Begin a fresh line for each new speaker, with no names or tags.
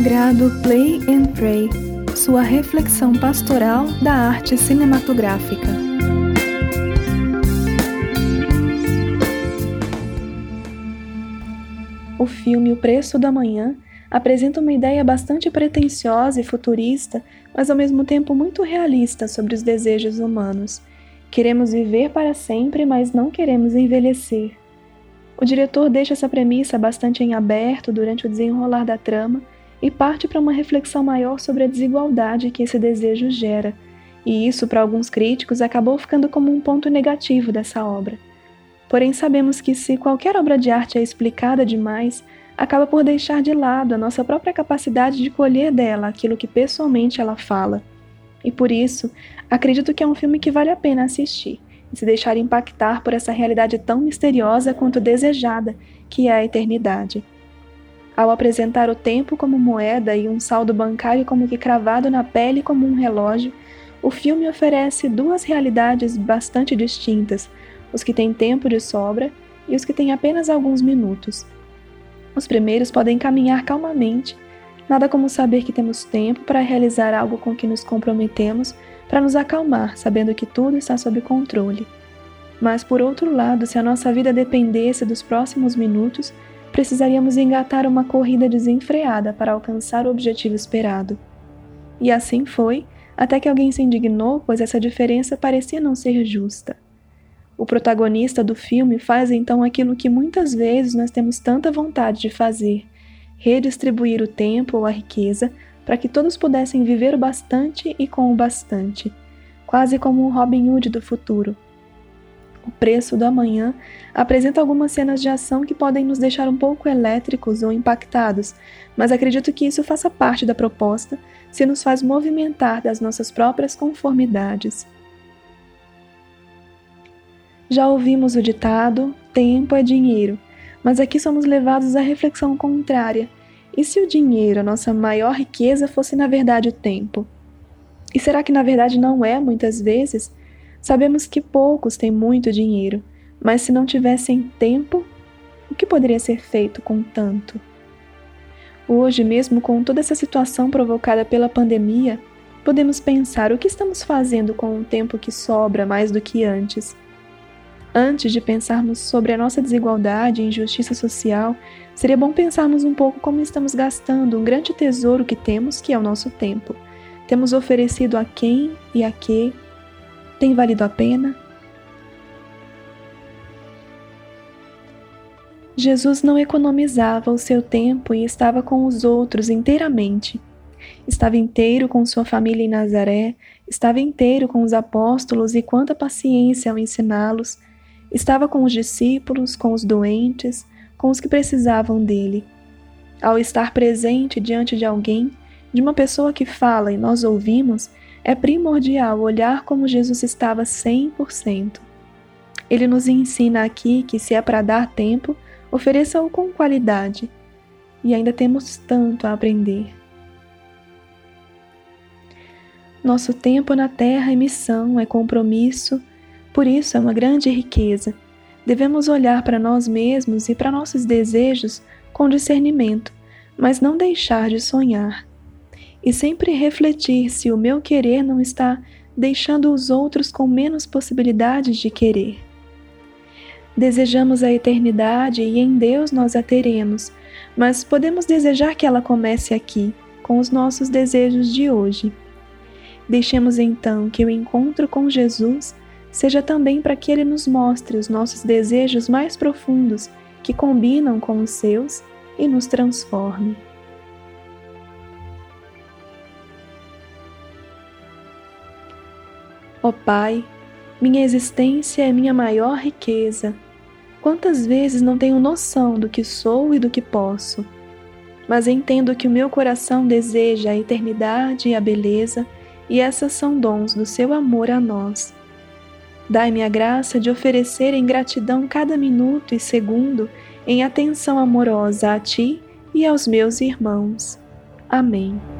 do Play and Pray, sua reflexão pastoral da arte cinematográfica. O filme O Preço da Manhã apresenta uma ideia bastante pretensiosa e futurista, mas ao mesmo tempo muito realista sobre os desejos humanos. Queremos viver para sempre, mas não queremos envelhecer. O diretor deixa essa premissa bastante em aberto durante o desenrolar da trama e parte para uma reflexão maior sobre a desigualdade que esse desejo gera, e isso, para alguns críticos, acabou ficando como um ponto negativo dessa obra. Porém, sabemos que se qualquer obra de arte é explicada demais, acaba por deixar de lado a nossa própria capacidade de colher dela aquilo que pessoalmente ela fala. E por isso, acredito que é um filme que vale a pena assistir e se deixar impactar por essa realidade tão misteriosa quanto desejada, que é a eternidade. Ao apresentar o tempo como moeda e um saldo bancário como que cravado na pele como um relógio, o filme oferece duas realidades bastante distintas: os que têm tempo de sobra e os que têm apenas alguns minutos. Os primeiros podem caminhar calmamente, nada como saber que temos tempo para realizar algo com que nos comprometemos para nos acalmar, sabendo que tudo está sob controle. Mas, por outro lado, se a nossa vida dependesse dos próximos minutos, precisaríamos engatar uma corrida desenfreada para alcançar o objetivo esperado. E assim foi, até que alguém se indignou, pois essa diferença parecia não ser justa. O protagonista do filme faz então aquilo que muitas vezes nós temos tanta vontade de fazer: redistribuir o tempo ou a riqueza para que todos pudessem viver o bastante e com o bastante, quase como um Robin Hood do futuro. O preço do amanhã apresenta algumas cenas de ação que podem nos deixar um pouco elétricos ou impactados, mas acredito que isso faça parte da proposta se nos faz movimentar das nossas próprias conformidades. Já ouvimos o ditado: tempo é dinheiro, mas aqui somos levados à reflexão contrária e se o dinheiro, a nossa maior riqueza, fosse na verdade o tempo? E será que na verdade não é muitas vezes? Sabemos que poucos têm muito dinheiro, mas se não tivessem tempo, o que poderia ser feito com tanto? Hoje, mesmo com toda essa situação provocada pela pandemia, podemos pensar o que estamos fazendo com o tempo que sobra mais do que antes. Antes de pensarmos sobre a nossa desigualdade e injustiça social, seria bom pensarmos um pouco como estamos gastando um grande tesouro que temos, que é o nosso tempo. Temos oferecido a quem e a que? Tem valido a pena? Jesus não economizava o seu tempo e estava com os outros inteiramente. Estava inteiro com sua família em Nazaré, estava inteiro com os apóstolos e quanta paciência ao ensiná-los Estava com os discípulos, com os doentes, com os que precisavam dele. Ao estar presente diante de alguém, de uma pessoa que fala e nós ouvimos, é primordial olhar como Jesus estava 100%. Ele nos ensina aqui que, se é para dar tempo, ofereça-o com qualidade. E ainda temos tanto a aprender. Nosso tempo na terra é missão, é compromisso, por isso é uma grande riqueza. Devemos olhar para nós mesmos e para nossos desejos com discernimento, mas não deixar de sonhar. E sempre refletir se o meu querer não está deixando os outros com menos possibilidades de querer. Desejamos a eternidade e em Deus nós a teremos, mas podemos desejar que ela comece aqui, com os nossos desejos de hoje. Deixemos então que o encontro com Jesus seja também para que Ele nos mostre os nossos desejos mais profundos que combinam com os seus e nos transforme. Ó oh Pai, minha existência é minha maior riqueza. Quantas vezes não tenho noção do que sou e do que posso, mas entendo que o meu coração deseja a eternidade e a beleza, e essas são dons do seu amor a nós. Dai-me a graça de oferecer em gratidão cada minuto e segundo em atenção amorosa a Ti e aos meus irmãos. Amém.